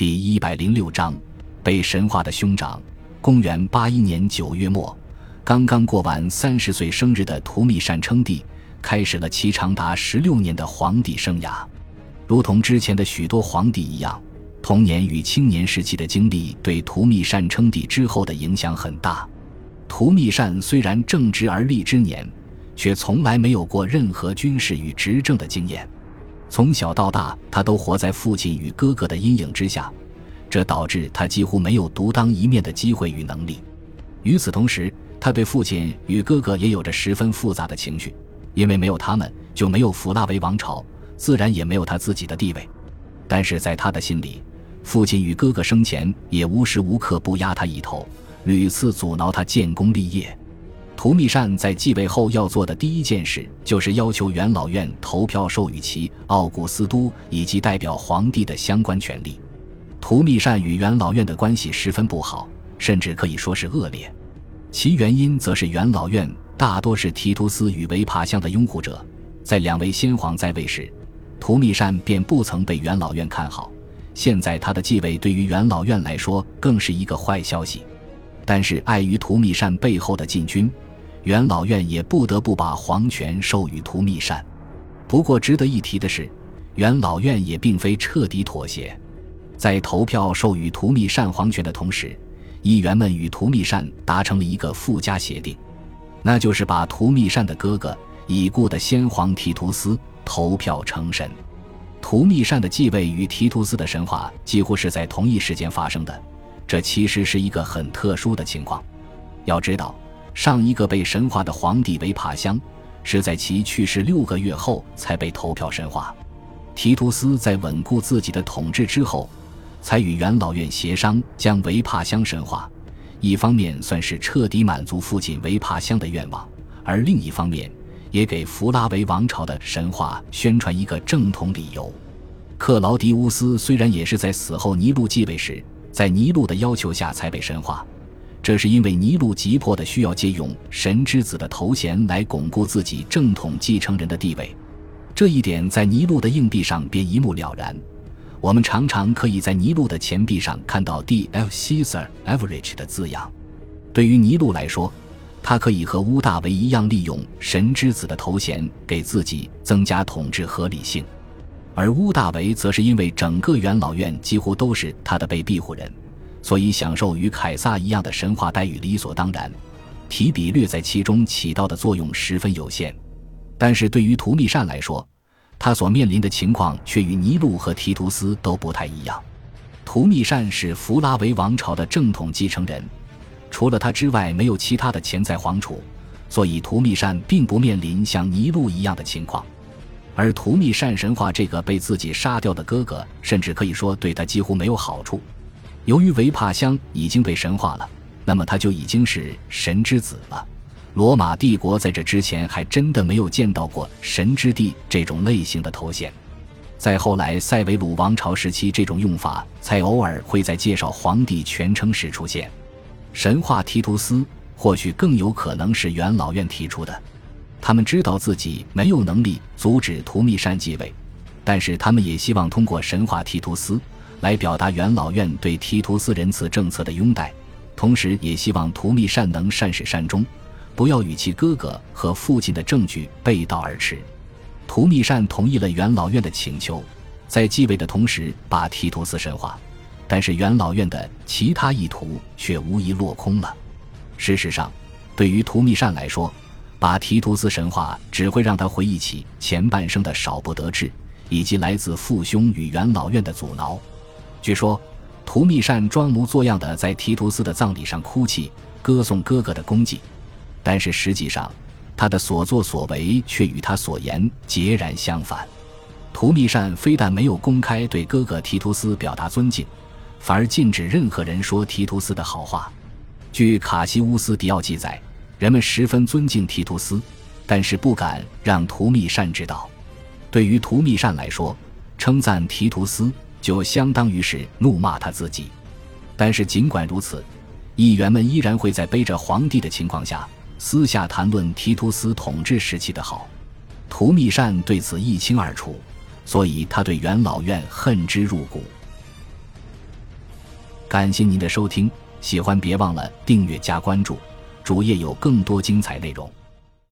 第一百零六章，被神化的兄长。公元八一年九月末，刚刚过完三十岁生日的图密善称帝，开始了其长达十六年的皇帝生涯。如同之前的许多皇帝一样，童年与青年时期的经历对图密善称帝之后的影响很大。图密善虽然正值而立之年，却从来没有过任何军事与执政的经验。从小到大，他都活在父亲与哥哥的阴影之下，这导致他几乎没有独当一面的机会与能力。与此同时，他对父亲与哥哥也有着十分复杂的情绪，因为没有他们，就没有弗拉维王朝，自然也没有他自己的地位。但是在他的心里，父亲与哥哥生前也无时无刻不压他一头，屡次阻挠他建功立业。图密善在继位后要做的第一件事，就是要求元老院投票授予其奥古斯都以及代表皇帝的相关权利。图密善与元老院的关系十分不好，甚至可以说是恶劣。其原因则是元老院大多是提图斯与维帕乡的拥护者，在两位先皇在位时，图密善便不曾被元老院看好。现在他的继位对于元老院来说更是一个坏消息。但是碍于图密善背后的禁军。元老院也不得不把皇权授予图密善。不过，值得一提的是，元老院也并非彻底妥协。在投票授予图密善皇权的同时，议员们与图密善达成了一个附加协定，那就是把图密善的哥哥已故的先皇提图斯投票成神。图密善的继位与提图斯的神话几乎是在同一时间发生的，这其实是一个很特殊的情况。要知道。上一个被神化的皇帝维帕乡，是在其去世六个月后才被投票神化。提图斯在稳固自己的统治之后，才与元老院协商将维帕乡神化。一方面算是彻底满足父亲维帕乡的愿望，而另一方面也给弗拉维王朝的神话宣传一个正统理由。克劳迪乌斯虽然也是在死后尼禄继位时，在尼禄的要求下才被神化。这是因为尼禄急迫的需要借用神之子的头衔来巩固自己正统继承人的地位，这一点在尼禄的硬币上便一目了然。我们常常可以在尼禄的钱币上看到 “D. F. Caesar Average” 的字样。对于尼禄来说，他可以和乌大维一样利用神之子的头衔给自己增加统治合理性，而乌大维则是因为整个元老院几乎都是他的被庇护人。所以，享受与凯撒一样的神话待遇理所当然。提比略在其中起到的作用十分有限，但是对于图密善来说，他所面临的情况却与尼禄和提图斯都不太一样。图密善是弗拉维王朝的正统继承人，除了他之外，没有其他的潜在皇储，所以图密善并不面临像尼禄一样的情况。而图密善神话这个被自己杀掉的哥哥，甚至可以说对他几乎没有好处。由于维帕乡已经被神化了，那么他就已经是神之子了。罗马帝国在这之前还真的没有见到过神之地这种类型的头衔。在后来塞维鲁王朝时期，这种用法才偶尔会在介绍皇帝全称时出现。神话提图斯或许更有可能是元老院提出的。他们知道自己没有能力阻止图密善继位，但是他们也希望通过神话提图斯。来表达元老院对提图斯仁慈政策的拥戴，同时也希望图密善能善始善终，不要与其哥哥和父亲的证据背道而驰。图密善同意了元老院的请求，在继位的同时把提图斯神化，但是元老院的其他意图却无疑落空了。事实上，对于图密善来说，把提图斯神话只会让他回忆起前半生的少不得志，以及来自父兄与元老院的阻挠。据说，图密善装模作样的在提图斯的葬礼上哭泣，歌颂哥哥的功绩，但是实际上，他的所作所为却与他所言截然相反。图密善非但没有公开对哥哥提图斯表达尊敬，反而禁止任何人说提图斯的好话。据卡西乌斯·迪奥记载，人们十分尊敬提图斯，但是不敢让图密善知道。对于图密善来说，称赞提图斯。就相当于是怒骂他自己，但是尽管如此，议员们依然会在背着皇帝的情况下私下谈论提图斯统治时期的好。图密善对此一清二楚，所以他对元老院恨之入骨。感谢您的收听，喜欢别忘了订阅加关注，主页有更多精彩内容。